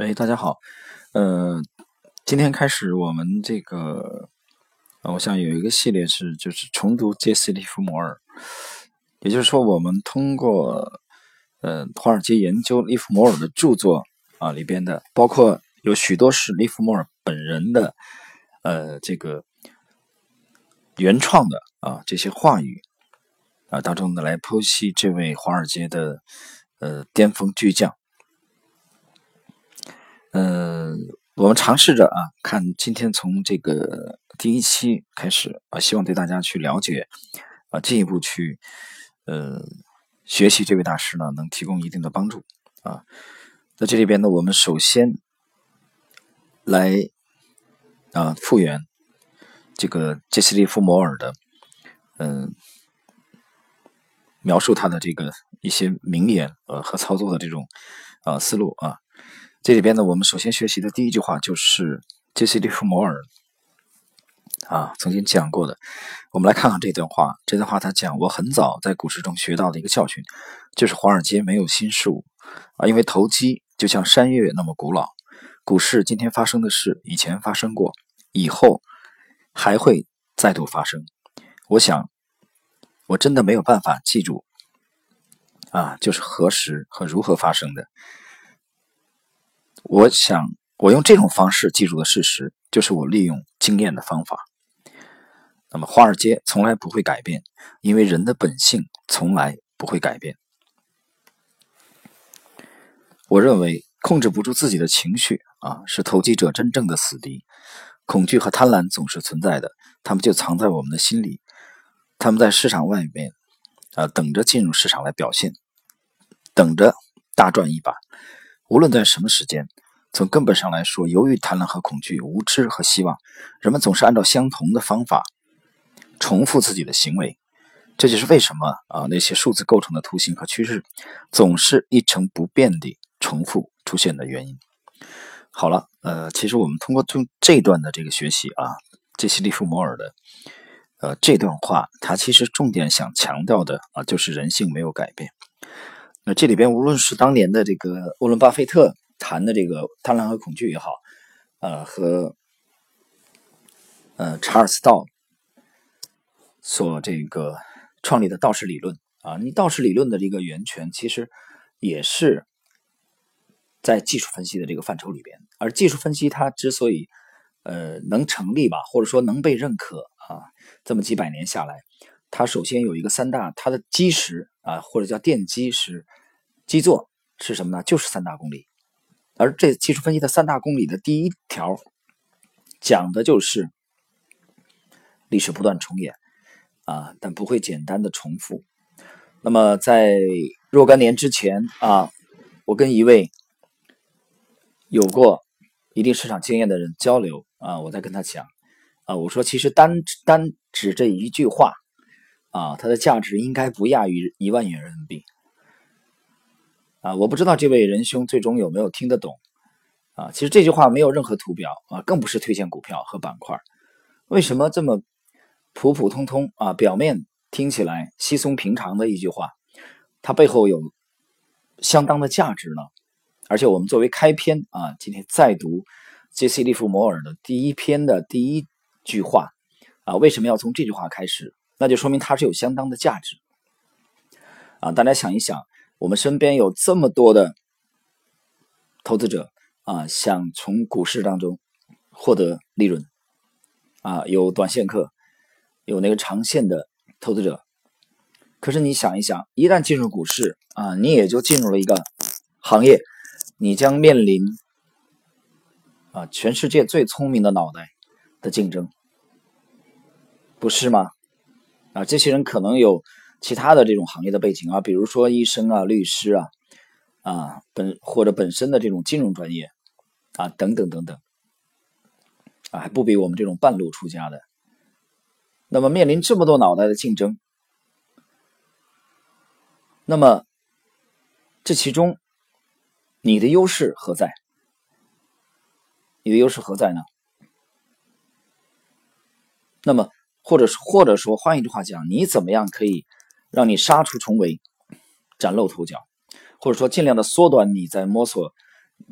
喂，大家好，呃，今天开始我们这个，我想有一个系列是就是重读杰西·利弗摩尔，也就是说，我们通过呃华尔街研究利弗摩尔的著作啊里边的，包括有许多是利弗摩尔本人的呃这个原创的啊这些话语啊当中的来剖析这位华尔街的呃巅峰巨匠。嗯，我们尝试着啊，看今天从这个第一期开始啊，希望对大家去了解啊，进一步去呃学习这位大师呢，能提供一定的帮助啊。在这里边呢，我们首先来啊复原这个杰西·利弗摩尔的嗯描述他的这个一些名言呃和操作的这种啊思路啊。这里边呢，我们首先学习的第一句话就是杰西·利弗摩尔啊曾经讲过的。我们来看看这段话。这段话他讲：“我很早在股市中学到的一个教训，就是华尔街没有新事物啊，因为投机就像山岳那么古老。股市今天发生的事，以前发生过，以后还会再度发生。我想，我真的没有办法记住啊，就是何时和如何发生的。”我想，我用这种方式记住的事实，就是我利用经验的方法。那么，华尔街从来不会改变，因为人的本性从来不会改变。我认为，控制不住自己的情绪啊，是投机者真正的死敌。恐惧和贪婪总是存在的，他们就藏在我们的心里，他们在市场外面啊，等着进入市场来表现，等着大赚一把。无论在什么时间，从根本上来说，由于贪婪和恐惧、无知和希望，人们总是按照相同的方法重复自己的行为。这就是为什么啊，那些数字构成的图形和趋势总是一成不变地重复出现的原因。好了，呃，其实我们通过这这段的这个学习啊，杰西利弗摩尔的呃这段话，他其实重点想强调的啊，就是人性没有改变。那这里边无论是当年的这个沃伦巴菲特谈的这个贪婪和恐惧也好，呃，和呃查尔斯道所这个创立的道氏理论啊，你道氏理论的这个源泉其实也是在技术分析的这个范畴里边，而技术分析它之所以呃能成立吧，或者说能被认可啊，这么几百年下来。它首先有一个三大，它的基石啊，或者叫奠基石，基座是什么呢？就是三大公理。而这技术分析的三大公理的第一条，讲的就是历史不断重演啊，但不会简单的重复。那么在若干年之前啊，我跟一位有过一定市场经验的人交流啊，我在跟他讲啊，我说其实单单指这一句话。啊，它的价值应该不亚于一万元人民币。啊，我不知道这位仁兄最终有没有听得懂。啊，其实这句话没有任何图表啊，更不是推荐股票和板块。为什么这么普普通通啊？表面听起来稀松平常的一句话，它背后有相当的价值呢？而且我们作为开篇啊，今天再读杰西·利弗摩尔的第一篇的第一句话啊，为什么要从这句话开始？那就说明它是有相当的价值啊！大家想一想，我们身边有这么多的投资者啊，想从股市当中获得利润啊，有短线客，有那个长线的投资者。可是你想一想，一旦进入股市啊，你也就进入了一个行业，你将面临啊全世界最聪明的脑袋的竞争，不是吗？啊，这些人可能有其他的这种行业的背景啊，比如说医生啊、律师啊，啊本或者本身的这种金融专业啊等等等等，啊还不比我们这种半路出家的。那么面临这么多脑袋的竞争，那么这其中你的优势何在？你的优势何在呢？那么。或者或者说，换一句话讲，你怎么样可以让你杀出重围、崭露头角，或者说尽量的缩短你在摸索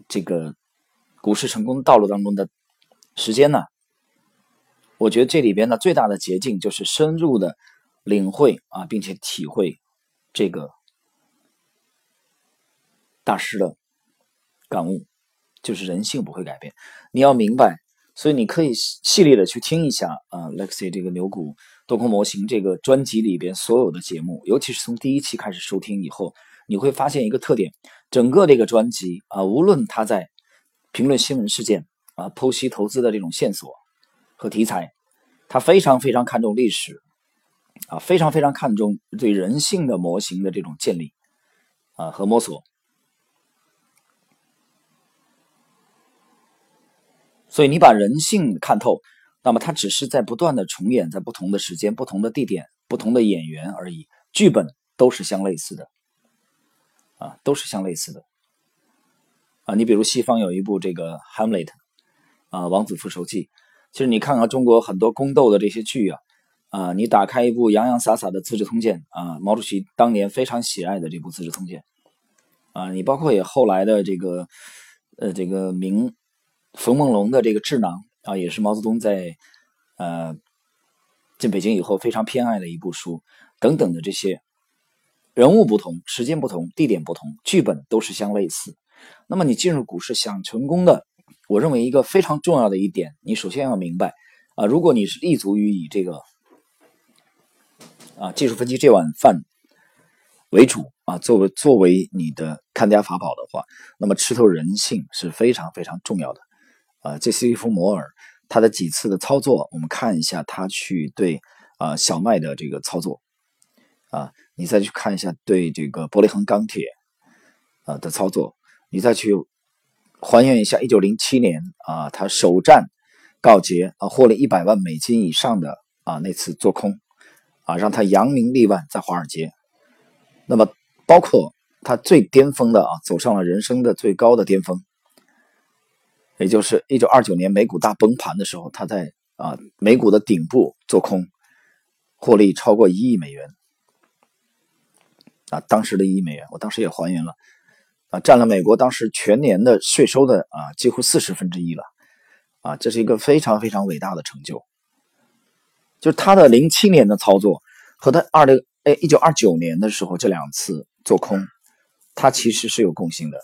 这个股市成功道路当中的时间呢？我觉得这里边呢最大的捷径就是深入的领会啊，并且体会这个大师的感悟，就是人性不会改变。你要明白，所以你可以系列的去听一下啊，Lexi 这个牛股多空模型这个专辑里边所有的节目，尤其是从第一期开始收听以后，你会发现一个特点：整个这个专辑啊，无论他在评论新闻事件啊，剖析投资的这种线索。和题材，他非常非常看重历史，啊，非常非常看重对人性的模型的这种建立，啊和摸索。所以你把人性看透，那么它只是在不断的重演，在不同的时间、不同的地点、不同的演员而已，剧本都是相类似的，啊，都是相类似的，啊，你比如西方有一部这个《Hamlet》，啊，《王子复仇记》。其实你看看中国很多宫斗的这些剧啊，啊，你打开一部洋洋洒洒的《资治通鉴》啊，毛主席当年非常喜爱的这部《资治通鉴》，啊，你包括也后来的这个，呃，这个明冯梦龙的这个《智囊》啊，也是毛泽东在呃进北京以后非常偏爱的一部书，等等的这些人物不同、时间不同、地点不同，剧本都是相类似。那么你进入股市想成功的。我认为一个非常重要的一点，你首先要明白啊，如果你是立足于以这个啊技术分析这碗饭为主啊，作为作为你的看家法宝的话，那么吃透人性是非常非常重要的啊。这是一幅摩尔他的几次的操作，我们看一下他去对啊小麦的这个操作啊，你再去看一下对这个伯利恒钢铁啊的操作，你再去。还原一下，一九零七年啊，他首战告捷啊，获了一百万美金以上的啊那次做空啊，让他扬名立万在华尔街。那么，包括他最巅峰的啊，走上了人生的最高的巅峰，也就是一九二九年美股大崩盘的时候，他在啊美股的顶部做空，获利超过一亿美元啊，当时的一亿美元，我当时也还原了。啊，占了美国当时全年的税收的啊几乎四十分之一了，啊，这是一个非常非常伟大的成就。就是他的零七年的操作和他二零哎一九二九年的时候这两次做空，他其实是有共性的。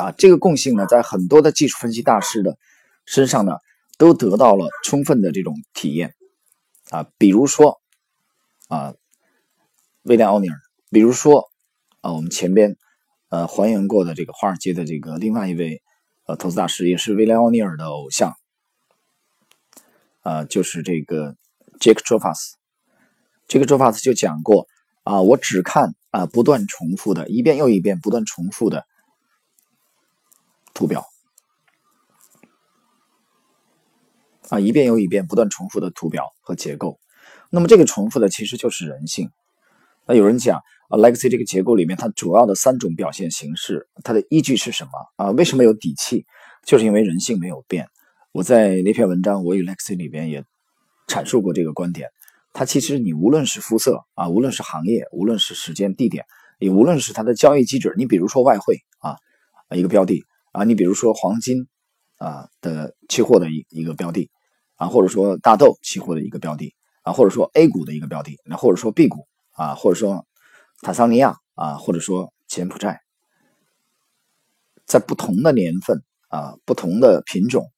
啊，这个共性呢，在很多的技术分析大师的身上呢，都得到了充分的这种体验。啊，比如说啊，威廉奥尼尔，比如说啊，我们前边。呃，还原过的这个华尔街的这个另外一位呃投资大师，也是威廉奥尼尔的偶像，呃，就是这个杰克·卓法斯。这个卓法斯就讲过啊，我只看啊不断重复的一遍又一遍不断重复的图表啊，一遍又一遍不断重复的图表和结构。那么这个重复的其实就是人性。那有人讲。啊，Legacy 这个结构里面，它主要的三种表现形式，它的依据是什么啊？为什么有底气？就是因为人性没有变。我在那篇文章《我与 Legacy》里边也阐述过这个观点。它其实你无论是肤色啊，无论是行业，无论是时间地点，也无论是它的交易机制，你比如说外汇啊，一个标的啊，你比如说黄金啊的期货的一一个标的啊，或者说大豆期货的一个标的啊，或者说 A 股的一个标的，那或者说 B 股啊，或者说。坦桑尼亚啊，或者说柬埔寨，在不同的年份啊、不同的品种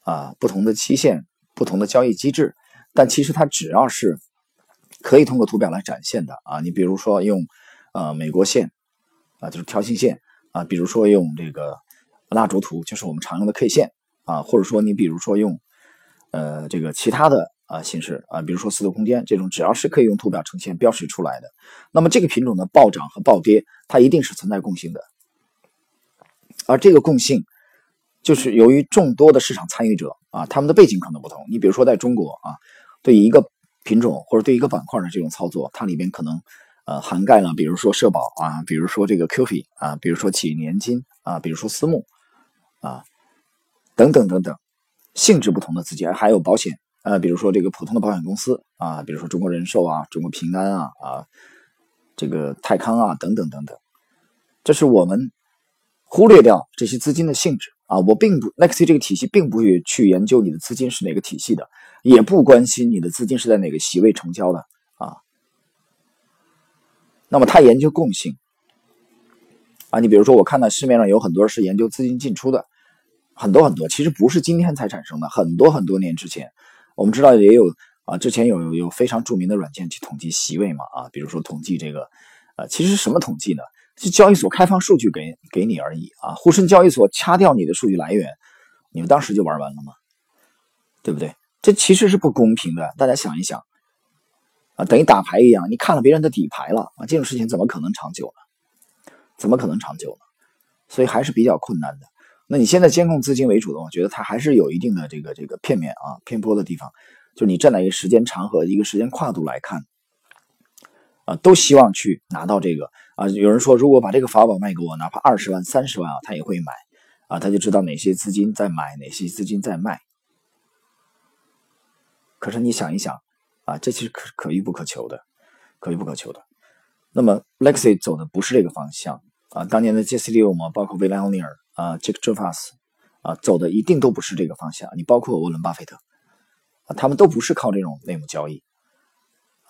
啊、不同的期限、不同的交易机制，但其实它只要是可以通过图表来展现的啊。你比如说用呃美国线啊，就是条形线啊；比如说用这个蜡烛图，就是我们常用的 K 线啊；或者说你比如说用呃这个其他的。啊，形式啊，比如说四度空间这种，只要是可以用图表呈现标识出来的，那么这个品种的暴涨和暴跌，它一定是存在共性的。而这个共性，就是由于众多的市场参与者啊，他们的背景可能不同。你比如说在中国啊，对一个品种或者对一个板块的这种操作，它里边可能呃涵盖了，比如说社保啊，比如说这个 QF 啊，比如说企业年金啊，比如说私募啊，等等等等，性质不同的资金，还有保险。呃，比如说这个普通的保险公司啊，比如说中国人寿啊、中国平安啊、啊这个泰康啊等等等等，这是我们忽略掉这些资金的性质啊，我并不，Nexi 这个体系并不去去研究你的资金是哪个体系的，也不关心你的资金是在哪个席位成交的啊。那么他研究共性啊，你比如说我看到市面上有很多是研究资金进出的，很多很多，其实不是今天才产生的，很多很多年之前，我们知道也有啊，之前有有非常著名的软件去统计席位嘛啊，比如说统计这个，呃，其实什么统计呢？是交易所开放数据给给你而已啊！沪深交易所掐掉你的数据来源，你们当时就玩完了吗？对不对？这其实是不公平的。大家想一想啊，等于打牌一样，你看了别人的底牌了啊，这种事情怎么可能长久呢？怎么可能长久呢？所以还是比较困难的。那你现在监控资金为主的，我觉得它还是有一定的这个这个片面啊偏颇的地方。就你站在一个时间长和一个时间跨度来看。啊，都希望去拿到这个啊！有人说，如果把这个法宝卖给我，哪怕二十万、三十万啊，他也会买啊！他就知道哪些资金在买，哪些资金在卖。可是你想一想啊，这其实可可遇不可求的，可遇不可求的。那么 Lexi 走的不是这个方向啊！当年的 J.C. 利欧摩，包括威廉欧尼尔啊、杰克·范斯啊，走的一定都不是这个方向。你包括沃伦·巴菲特啊，他们都不是靠这种内幕交易。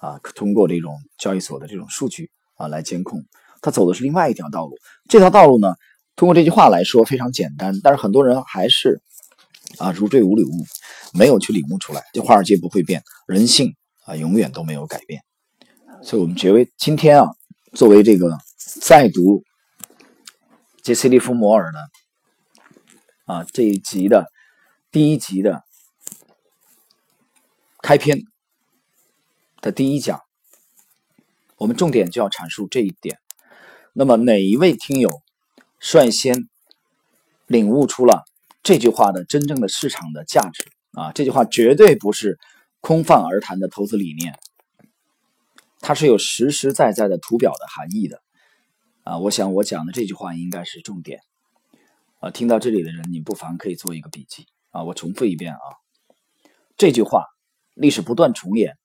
啊，通过这种交易所的这种数据啊来监控，他走的是另外一条道路。这条道路呢，通过这句话来说非常简单，但是很多人还是啊如坠五里雾，没有去领悟出来。这华尔街不会变，人性啊永远都没有改变。所以，我们觉得今天啊，作为这个在读杰西·利弗摩尔呢啊这一集的第一集的开篇。的第一讲，我们重点就要阐述这一点。那么，哪一位听友率先领悟出了这句话的真正的市场的价值啊？这句话绝对不是空泛而谈的投资理念，它是有实实在在的图表的含义的啊！我想我讲的这句话应该是重点啊！听到这里的人，你不妨可以做一个笔记啊！我重复一遍啊，这句话历史不断重演。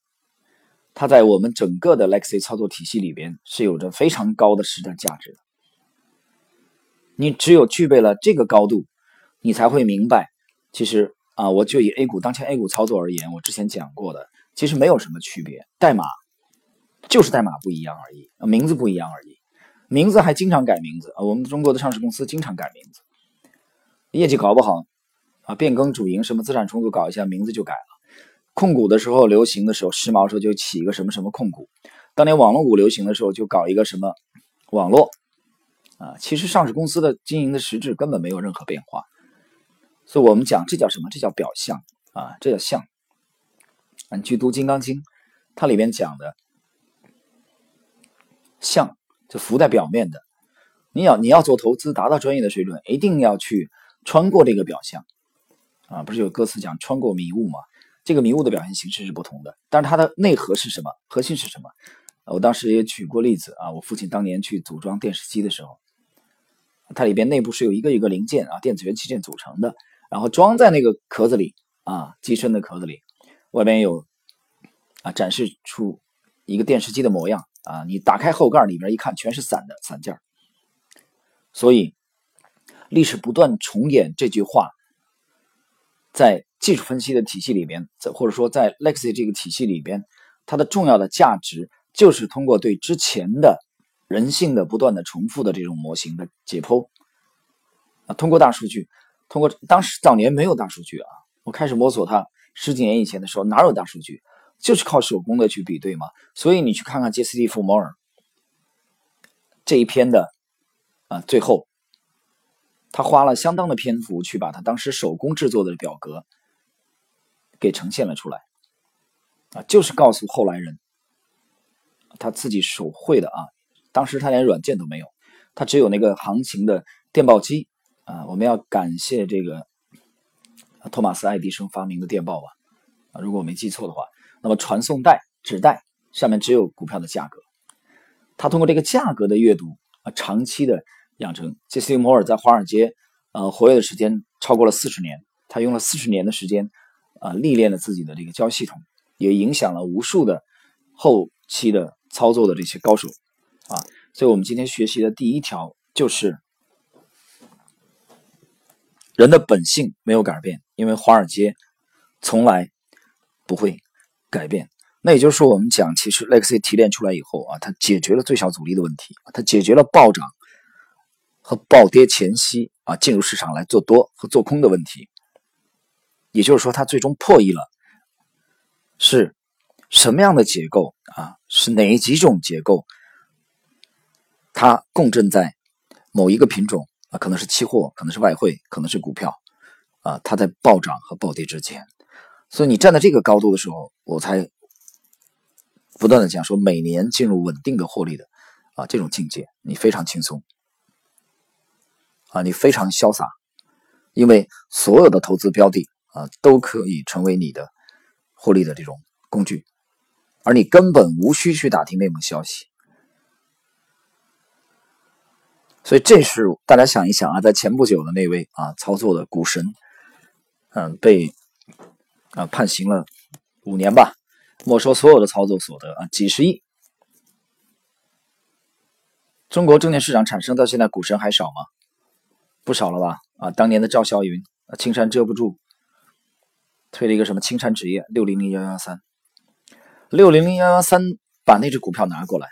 它在我们整个的 Lexi 操作体系里边是有着非常高的实战价值的。你只有具备了这个高度，你才会明白，其实啊，我就以 A 股当前 A 股操作而言，我之前讲过的，其实没有什么区别，代码就是代码不一样而已，名字不一样而已，名字还经常改名字啊。我们中国的上市公司经常改名字，业绩搞不好啊，变更主营什么资产重组搞一下，名字就改了。控股的时候流行的时候，时髦时候就起一个什么什么控股。当年网络股流行的时候，就搞一个什么网络啊。其实上市公司的经营的实质根本没有任何变化。所以我们讲这叫什么？这叫表象啊，这叫象。你去读《金刚经》，它里面讲的象就浮在表面的。你要你要做投资，达到专业的水准，一定要去穿过这个表象啊。不是有歌词讲穿过迷雾吗？这个迷雾的表现形式是不同的，但是它的内核是什么？核心是什么？我当时也举过例子啊，我父亲当年去组装电视机的时候，它里边内部是有一个一个零件啊，电子元器件组成的，然后装在那个壳子里啊，机身的壳子里，外边有啊，展示出一个电视机的模样啊，你打开后盖里面一看，全是散的散件所以历史不断重演这句话，在。技术分析的体系里边，在或者说在 Lexi 这个体系里边，它的重要的价值就是通过对之前的人性的不断的重复的这种模型的解剖啊，通过大数据，通过当时早年没有大数据啊，我开始摸索它十几年以前的时候哪有大数据，就是靠手工的去比对嘛。所以你去看看杰斯蒂夫摩尔这一篇的啊，最后他花了相当的篇幅去把他当时手工制作的表格。给呈现了出来，啊，就是告诉后来人，他自己手绘的啊，当时他连软件都没有，他只有那个行情的电报机啊，我们要感谢这个托马斯爱迪生发明的电报吧，啊，如果我没记错的话，那么传送带纸带上面只有股票的价格，他通过这个价格的阅读啊，长期的养成。杰西·摩尔在华尔街呃活跃的时间超过了四十年，他用了四十年的时间。啊，历练了自己的这个交易系统，也影响了无数的后期的操作的这些高手啊。所以，我们今天学习的第一条就是人的本性没有改变，因为华尔街从来不会改变。那也就是说，我们讲，其实 lexy 提炼出来以后啊，它解决了最小阻力的问题，它解决了暴涨和暴跌前夕啊进入市场来做多和做空的问题。也就是说，它最终破译了是什么样的结构啊？是哪几种结构？它共振在某一个品种啊，可能是期货，可能是外汇，可能是股票啊，它在暴涨和暴跌之间。所以你站在这个高度的时候，我才。不断的讲说，每年进入稳定的获利的啊这种境界，你非常轻松啊，你非常潇洒，因为所有的投资标的啊都可以成为你的获利的这种工具，而你根本无需去打听内幕消息。所以这是大家想一想啊，在前不久的那位啊操作的股神，嗯，被啊判刑了五年吧。没收所有的操作所得啊，几十亿。中国证券市场产生到现在股神还少吗？不少了吧？啊，当年的赵霄云啊，青山遮不住，推了一个什么青山纸业六零零幺幺三，六零零幺幺三把那只股票拿过来，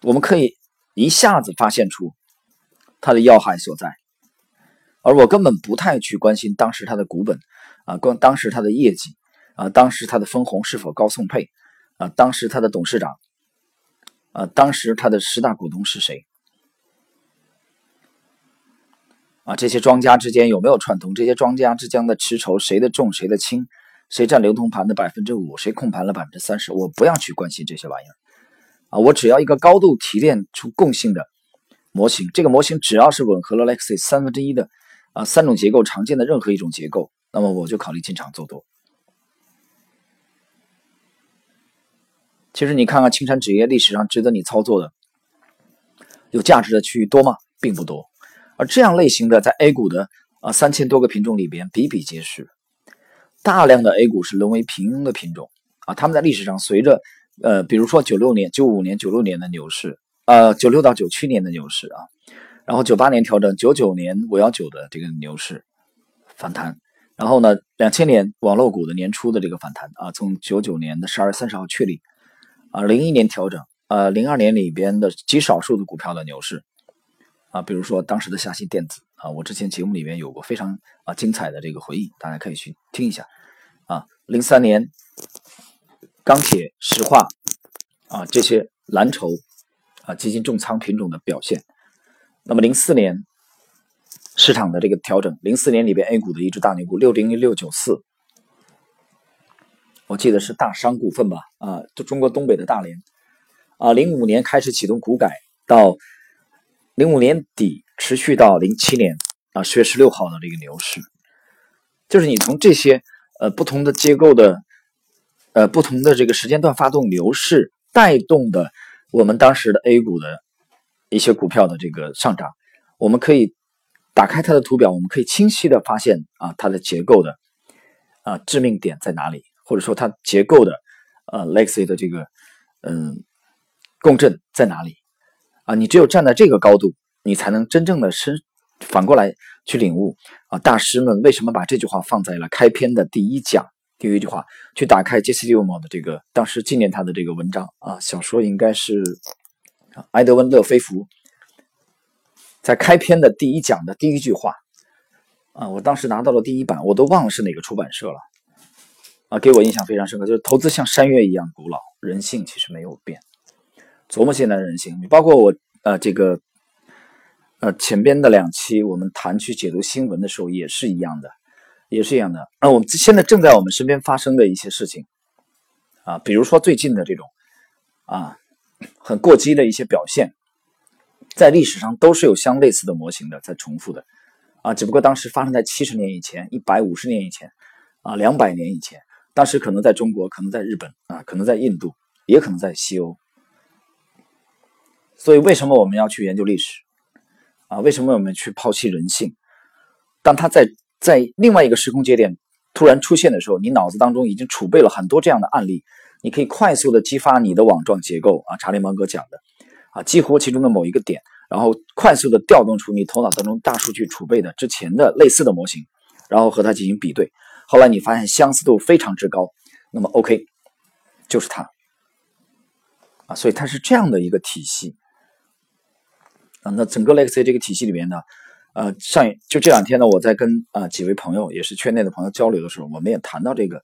我们可以一下子发现出它的要害所在，而我根本不太去关心当时它的股本啊，关当时它的业绩。啊，当时他的分红是否高送配？啊，当时他的董事长，啊，当时他的十大股东是谁？啊，这些庄家之间有没有串通？这些庄家之间的持筹谁的重谁的轻？谁占流通盘的百分之五？谁控盘了百分之三十？我不要去关心这些玩意儿，啊，我只要一个高度提炼出共性的模型。这个模型只要是吻合了 Lexi 三分之一的啊三种结构常见的任何一种结构，那么我就考虑进场做多。其实你看看青山纸业历史上值得你操作的、有价值的区域多吗？并不多。而这样类型的在 A 股的啊三千多个品种里边比比皆是，大量的 A 股是沦为平庸的品种啊。他们在历史上随着呃，比如说九六年、九五年、九六年的牛市，呃，九六到九七年的牛市啊，然后九八年调整，九九年五幺九的这个牛市反弹，然后呢，两千年网络股的年初的这个反弹啊，从九九年的十二月三十号确立。啊，零一年调整，呃，零二年里边的极少数的股票的牛市，啊，比如说当时的夏新电子，啊，我之前节目里面有过非常啊精彩的这个回忆，大家可以去听一下。啊，零三年钢铁、石化，啊这些蓝筹，啊基金重仓品种的表现。那么零四年市场的这个调整，零四年里边 A 股的一只大牛股六零六九四。我记得是大商股份吧，啊，就中国东北的大连，啊，零五年开始启动股改，到零五年底持续到零七年啊十月十六号的这个牛市，就是你从这些呃不同的结构的呃不同的这个时间段发动牛市带动的我们当时的 A 股的一些股票的这个上涨，我们可以打开它的图表，我们可以清晰的发现啊它的结构的啊致命点在哪里。或者说它结构的，呃，Lexi 的这个，嗯，共振在哪里？啊，你只有站在这个高度，你才能真正的是反过来去领悟啊，大师们为什么把这句话放在了开篇的第一讲？第一句话，去打开 J.C. 利 m o 的这个当时纪念他的这个文章啊，小说应该是埃德温·勒菲弗在开篇的第一讲的第一句话啊，我当时拿到了第一版，我都忘了是哪个出版社了。啊，给我印象非常深刻，就是投资像山岳一样古老，人性其实没有变。琢磨现在的人性，你包括我，呃，这个，呃，前边的两期我们谈去解读新闻的时候也是一样的，也是一样的。那，我们现在正在我们身边发生的一些事情，啊，比如说最近的这种，啊，很过激的一些表现，在历史上都是有相类似的模型的，在重复的，啊，只不过当时发生在七十年以前，一百五十年以前，啊，两百年以前。当时可能在中国，可能在日本啊，可能在印度，也可能在西欧。所以，为什么我们要去研究历史啊？为什么我们去抛弃人性？当他在在另外一个时空节点突然出现的时候，你脑子当中已经储备了很多这样的案例，你可以快速的激发你的网状结构啊。查理芒格讲的啊，激活其中的某一个点，然后快速的调动出你头脑当中大数据储备的之前的类似的模型，然后和它进行比对。后来你发现相似度非常之高，那么 OK，就是它啊，所以它是这样的一个体系啊。那整个 Lexi 这个体系里面呢，呃，上就这两天呢，我在跟啊几位朋友，也是圈内的朋友交流的时候，我们也谈到这个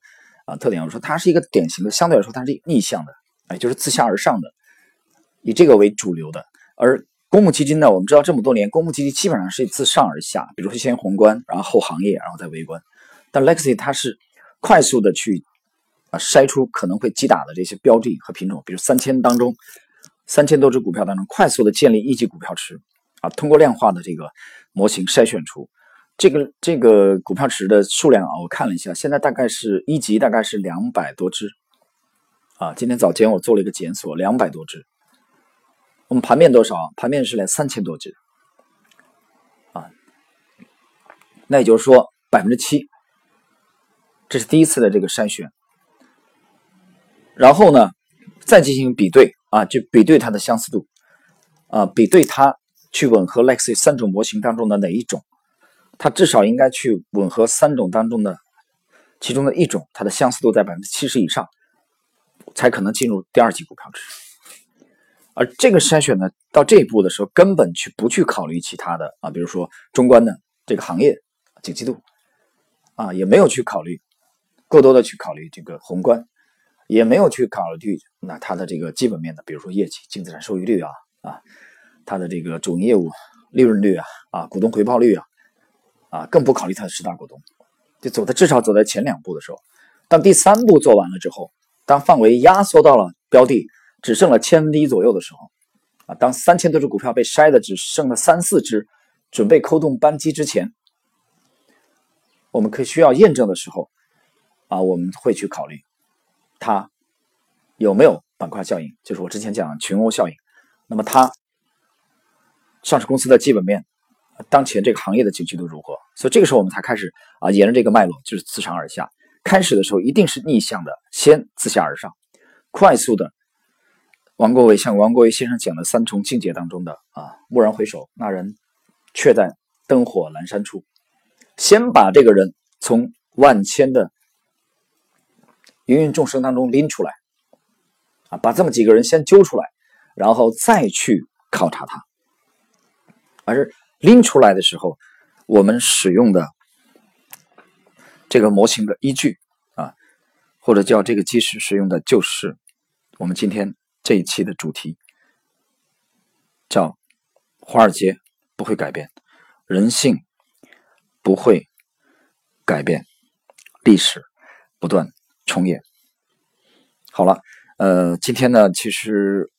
啊特点。我说它是一个典型的，相对来说它是逆向的，哎，就是自下而上的，以这个为主流的。而公募基金呢，我们知道这么多年，公募基金基本上是自上而下，比如说先宏观，然后后行业，然后再微观。但 Lexi 它是快速的去啊筛出可能会击打的这些标的和品种，比如三千当中三千多只股票当中，快速的建立一级股票池啊，通过量化的这个模型筛选出这个这个股票池的数量啊，我看了一下，现在大概是一级大概是两百多只啊，今天早间我做了一个检索，两百多只。我们盘面多少？盘面是来三千多只啊，那也就是说百分之七。这是第一次的这个筛选，然后呢，再进行比对啊，就比对它的相似度啊，比对它去吻合 Lexi 三种模型当中的哪一种，它至少应该去吻合三种当中的其中的一种，它的相似度在百分之七十以上，才可能进入第二级股票池。而这个筛选呢，到这一步的时候，根本去不去考虑其他的啊，比如说中观的这个行业景气度啊，也没有去考虑。过多的去考虑这个宏观，也没有去考虑那它的这个基本面的，比如说业绩、净资产收益率啊啊，它的这个主营业务利润率啊啊，股东回报率啊啊，更不考虑它的十大股东，就走的至少走在前两步的时候，当第三步做完了之后，当范围压缩到了标的只剩了千分之一左右的时候，啊，当三千多只股票被筛的只剩了三四只，准备扣动扳机之前，我们可以需要验证的时候。啊，我们会去考虑它有没有板块效应，就是我之前讲群殴效应。那么它上市公司的基本面，当前这个行业的景气度如何？所以这个时候我们才开始啊，沿着这个脉络就是自上而下。开始的时候一定是逆向的，先自下而上，快速的。王国维像王国维先生讲的三重境界当中的啊，蓦然回首，那人却在灯火阑珊处。先把这个人从万千的。芸芸众生当中拎出来，啊，把这么几个人先揪出来，然后再去考察他。而是拎出来的时候，我们使用的这个模型的依据啊，或者叫这个基石使用的就是我们今天这一期的主题，叫华尔街不会改变，人性不会改变，历史不断。重演，好了，呃，今天呢，其实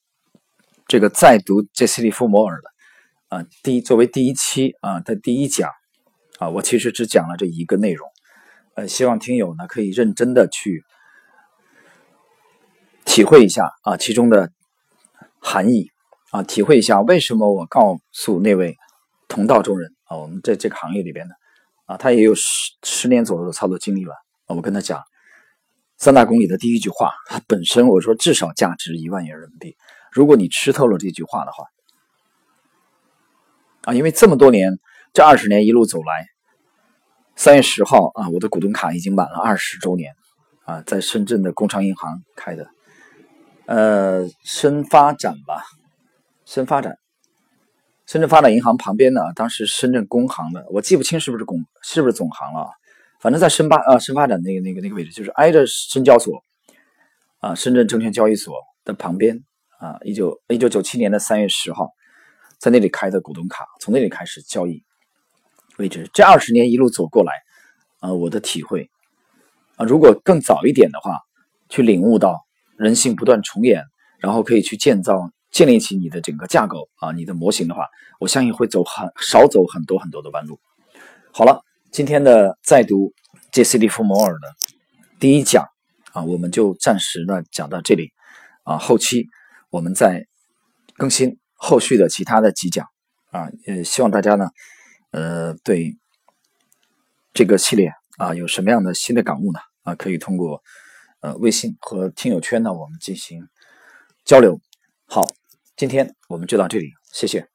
这个再读杰西·利弗摩尔的啊，第一作为第一期啊的第一讲啊，我其实只讲了这一个内容，呃，希望听友呢可以认真的去体会一下啊其中的含义啊，体会一下为什么我告诉那位同道中人啊，我们在这个行业里边呢啊，他也有十十年左右的操作经历了，我跟他讲。三大公里的第一句话，它本身我说至少价值一万元人民币。如果你吃透了这句话的话，啊，因为这么多年，这二十年一路走来，三月十号啊，我的股东卡已经满了二十周年，啊，在深圳的工商银行开的，呃，深发展吧，深发展，深圳发展银行旁边呢，当时深圳工行的，我记不清是不是工，是不是总行了。反正在深发啊深发展那个那个那个位置，就是挨着深交所啊，深圳证券交易所的旁边啊。一九一九九七年的三月十号，在那里开的股东卡，从那里开始交易位置。这二十年一路走过来啊，我的体会啊，如果更早一点的话，去领悟到人性不断重演，然后可以去建造建立起你的整个架构啊，你的模型的话，我相信会走很少走很多很多的弯路。好了。今天的再读杰西·利弗摩尔的第一讲啊，我们就暂时呢讲到这里啊，后期我们再更新后续的其他的几讲啊，也希望大家呢，呃，对这个系列啊有什么样的新的感悟呢？啊，可以通过呃微信和听友圈呢，我们进行交流。好，今天我们就到这里，谢谢。